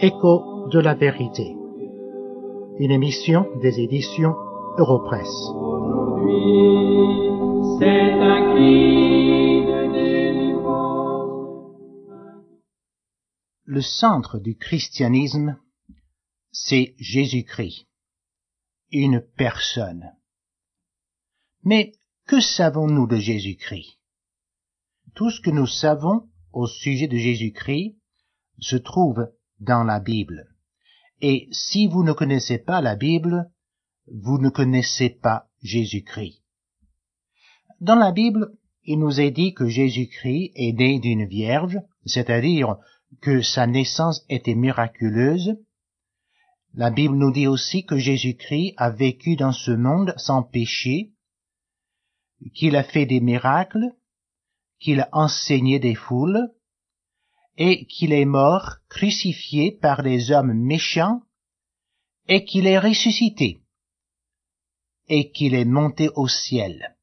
Écho de la vérité. Une émission des éditions Europresse. Le centre du christianisme, c'est Jésus-Christ, une personne. Mais que savons-nous de Jésus-Christ? Tout ce que nous savons au sujet de Jésus-Christ se trouve dans la Bible. Et si vous ne connaissez pas la Bible, vous ne connaissez pas Jésus-Christ. Dans la Bible, il nous est dit que Jésus-Christ est né d'une vierge, c'est-à-dire que sa naissance était miraculeuse. La Bible nous dit aussi que Jésus-Christ a vécu dans ce monde sans péché, qu'il a fait des miracles, qu'il a enseigné des foules, et qu'il est mort, crucifié par des hommes méchants, et qu'il est ressuscité, et qu'il est monté au ciel.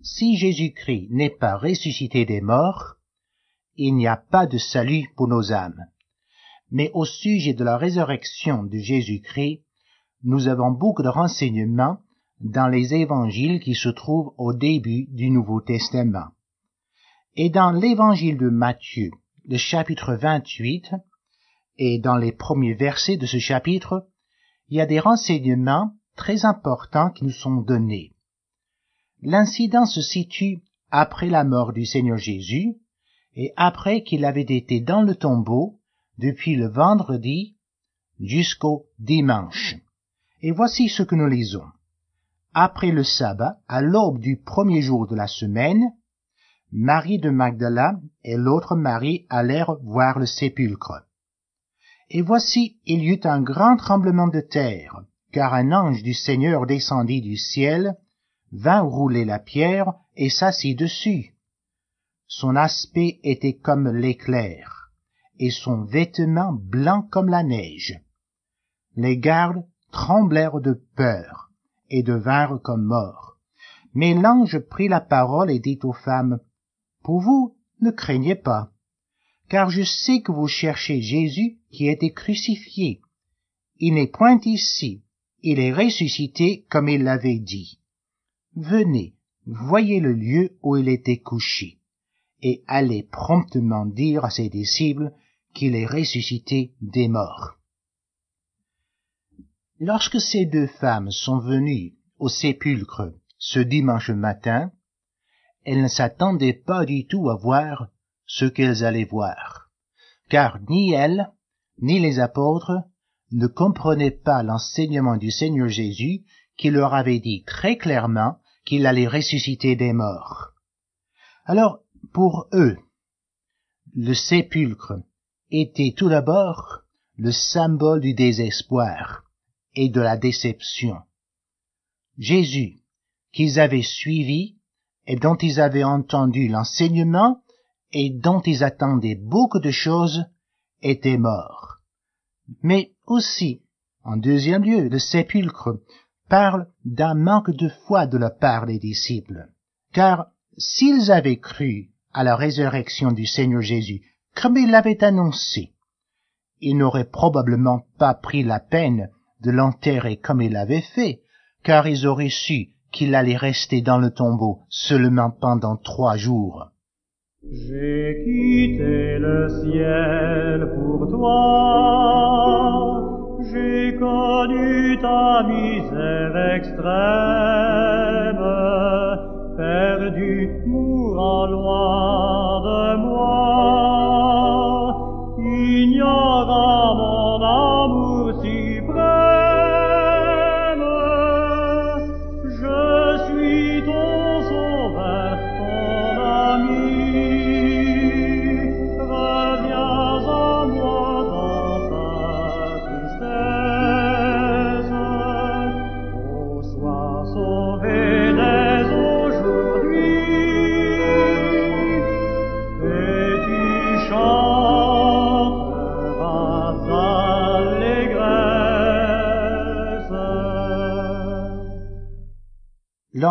Si Jésus-Christ n'est pas ressuscité des morts, il n'y a pas de salut pour nos âmes. Mais au sujet de la résurrection de Jésus-Christ, nous avons beaucoup de renseignements dans les évangiles qui se trouvent au début du Nouveau Testament. Et dans l'évangile de Matthieu, le chapitre 28, et dans les premiers versets de ce chapitre, il y a des renseignements très importants qui nous sont donnés. L'incident se situe après la mort du Seigneur Jésus et après qu'il avait été dans le tombeau depuis le vendredi jusqu'au dimanche. Et voici ce que nous lisons. Après le sabbat, à l'aube du premier jour de la semaine, Marie de Magdala et l'autre Marie allèrent voir le sépulcre. Et voici, il y eut un grand tremblement de terre, car un ange du Seigneur descendit du ciel, vint rouler la pierre et s'assit dessus. Son aspect était comme l'éclair, et son vêtement blanc comme la neige. Les gardes tremblèrent de peur, et devinrent comme morts. Mais l'ange prit la parole et dit aux femmes, pour vous, ne craignez pas, car je sais que vous cherchez Jésus qui a été crucifié. Il n'est point ici, il est ressuscité comme il l'avait dit. Venez, voyez le lieu où il était couché, et allez promptement dire à ses disciples qu'il est ressuscité des morts. Lorsque ces deux femmes sont venues au sépulcre ce dimanche matin, elles ne s'attendaient pas du tout à voir ce qu'elles allaient voir, car ni elles, ni les apôtres ne comprenaient pas l'enseignement du Seigneur Jésus qui leur avait dit très clairement qu'il allait ressusciter des morts. Alors, pour eux, le sépulcre était tout d'abord le symbole du désespoir et de la déception. Jésus, qu'ils avaient suivi, et dont ils avaient entendu l'enseignement et dont ils attendaient beaucoup de choses, était mort. Mais aussi, en deuxième lieu, le sépulcre parle d'un manque de foi de la part des disciples, car s'ils avaient cru à la résurrection du Seigneur Jésus, comme il l'avait annoncé, ils n'auraient probablement pas pris la peine de l'enterrer comme il l'avait fait, car ils auraient su qu'il allait rester dans le tombeau seulement pendant trois jours. J'ai quitté le ciel pour toi, j'ai connu ta misère extrême, perdu, mourant loin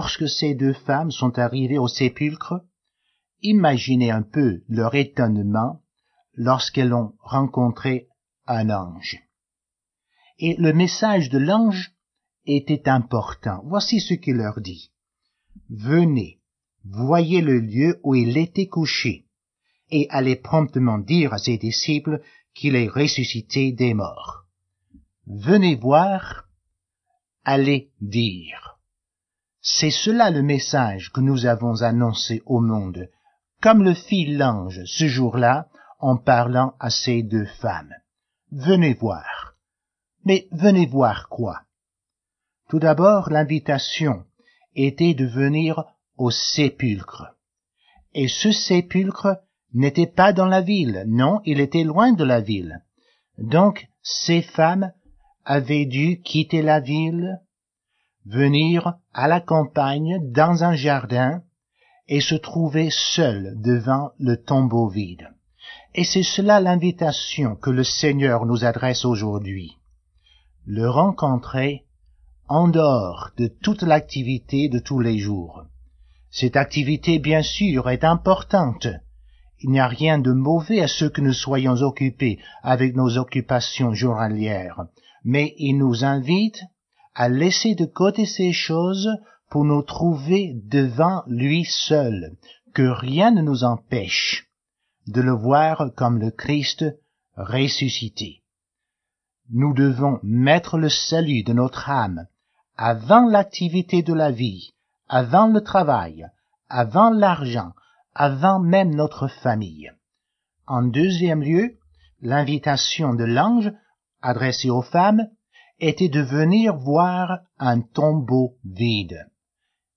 lorsque ces deux femmes sont arrivées au sépulcre, imaginez un peu leur étonnement lorsqu'elles ont rencontré un ange. Et le message de l'ange était important. Voici ce qu'il leur dit. Venez, voyez le lieu où il était couché, et allez promptement dire à ses disciples qu'il est ressuscité des morts. Venez voir, allez dire. C'est cela le message que nous avons annoncé au monde, comme le fit l'ange ce jour-là en parlant à ces deux femmes. Venez voir. Mais venez voir quoi? Tout d'abord, l'invitation était de venir au sépulcre. Et ce sépulcre n'était pas dans la ville, non, il était loin de la ville. Donc ces femmes avaient dû quitter la ville, venir à la campagne dans un jardin et se trouver seules devant le tombeau vide. Et c'est cela l'invitation que le Seigneur nous adresse aujourd'hui. Le rencontrer en dehors de toute l'activité de tous les jours. Cette activité, bien sûr, est importante. Il n'y a rien de mauvais à ce que nous soyons occupés avec nos occupations journalières, mais il nous invite à laisser de côté ces choses pour nous trouver devant lui seul, que rien ne nous empêche de le voir comme le Christ ressuscité. Nous devons mettre le salut de notre âme avant l'activité de la vie, avant le travail, avant l'argent, avant même notre famille. En deuxième lieu, l'invitation de l'ange adressée aux femmes était de venir voir un tombeau vide.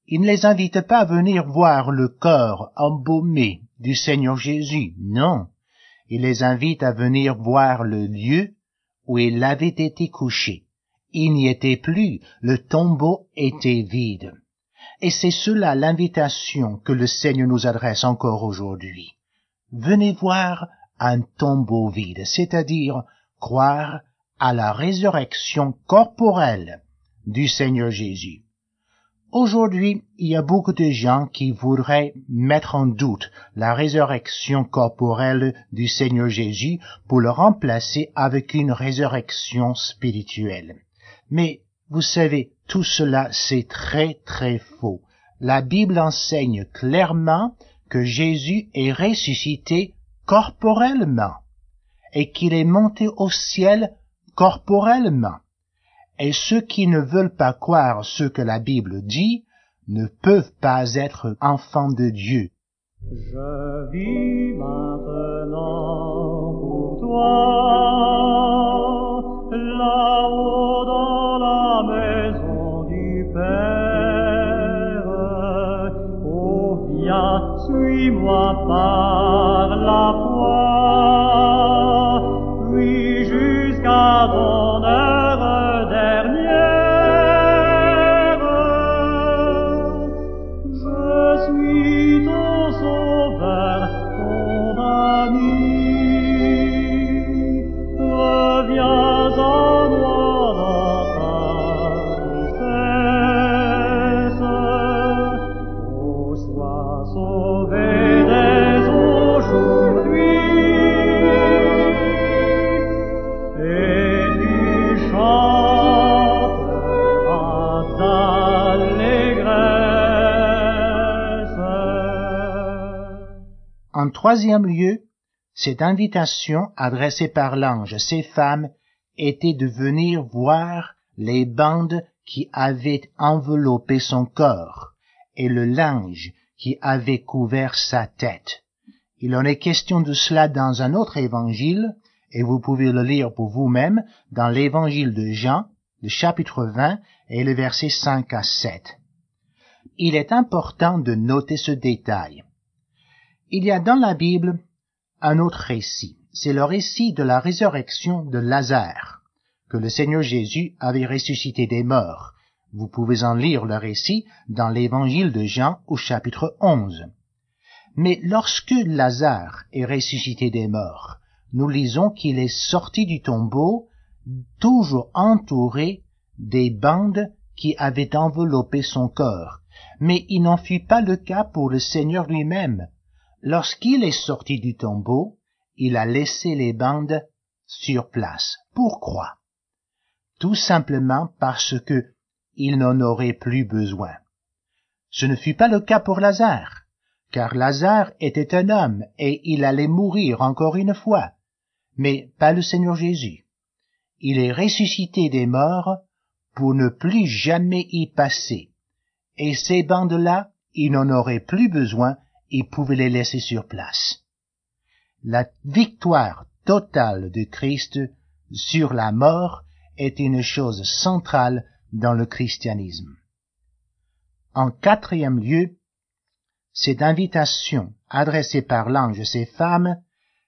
Il ne les invite pas à venir voir le corps embaumé du Seigneur Jésus, non. Il les invite à venir voir le lieu où il avait été couché. Il n'y était plus, le tombeau était vide. Et c'est cela l'invitation que le Seigneur nous adresse encore aujourd'hui. Venez voir un tombeau vide, c'est-à-dire croire à la résurrection corporelle du Seigneur Jésus. Aujourd'hui, il y a beaucoup de gens qui voudraient mettre en doute la résurrection corporelle du Seigneur Jésus pour le remplacer avec une résurrection spirituelle. Mais vous savez, tout cela c'est très très faux. La Bible enseigne clairement que Jésus est ressuscité corporellement et qu'il est monté au ciel corporellement et ceux qui ne veulent pas croire ce que la Bible dit ne peuvent pas être enfants de Dieu. Je vis maintenant pour toi, là-haut dans la maison du Père. Oh, viens, suis-moi par la foi, Father. En troisième lieu, cette invitation adressée par l'ange à ces femmes était de venir voir les bandes qui avaient enveloppé son corps et le linge qui avait couvert sa tête. Il en est question de cela dans un autre évangile, et vous pouvez le lire pour vous-même dans l'évangile de Jean, le chapitre 20 et le verset 5 à 7. Il est important de noter ce détail. Il y a dans la Bible un autre récit. C'est le récit de la résurrection de Lazare, que le Seigneur Jésus avait ressuscité des morts. Vous pouvez en lire le récit dans l'évangile de Jean au chapitre 11. Mais lorsque Lazare est ressuscité des morts, nous lisons qu'il est sorti du tombeau, toujours entouré des bandes qui avaient enveloppé son corps. Mais il n'en fut pas le cas pour le Seigneur lui-même. Lorsqu'il est sorti du tombeau, il a laissé les bandes sur place. Pourquoi? Tout simplement parce que il n'en aurait plus besoin. Ce ne fut pas le cas pour Lazare, car Lazare était un homme et il allait mourir encore une fois, mais pas le Seigneur Jésus. Il est ressuscité des morts pour ne plus jamais y passer, et ces bandes-là, il n'en aurait plus besoin, il pouvait les laisser sur place. La victoire totale de Christ sur la mort est une chose centrale dans le christianisme. En quatrième lieu, cette invitation adressée par l'ange à ces femmes,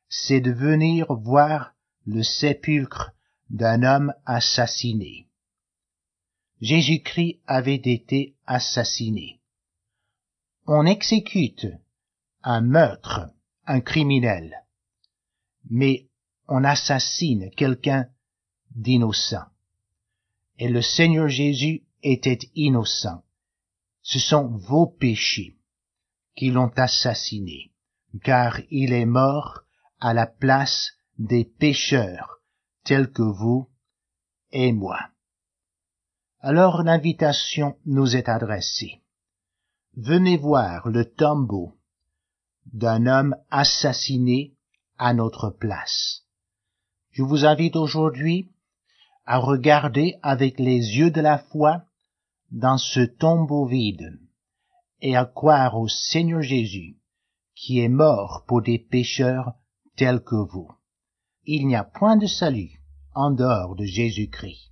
c'est de venir voir le sépulcre d'un homme assassiné. Jésus-Christ avait été assassiné. On exécute un meurtre, un criminel, mais on assassine quelqu'un d'innocent. Et le Seigneur Jésus était innocent. Ce sont vos péchés qui l'ont assassiné, car il est mort à la place des pécheurs tels que vous et moi. Alors l'invitation nous est adressée. Venez voir le tombeau d'un homme assassiné à notre place. Je vous invite aujourd'hui à regarder avec les yeux de la foi dans ce tombeau vide et à croire au Seigneur Jésus qui est mort pour des pécheurs tels que vous. Il n'y a point de salut en dehors de Jésus-Christ.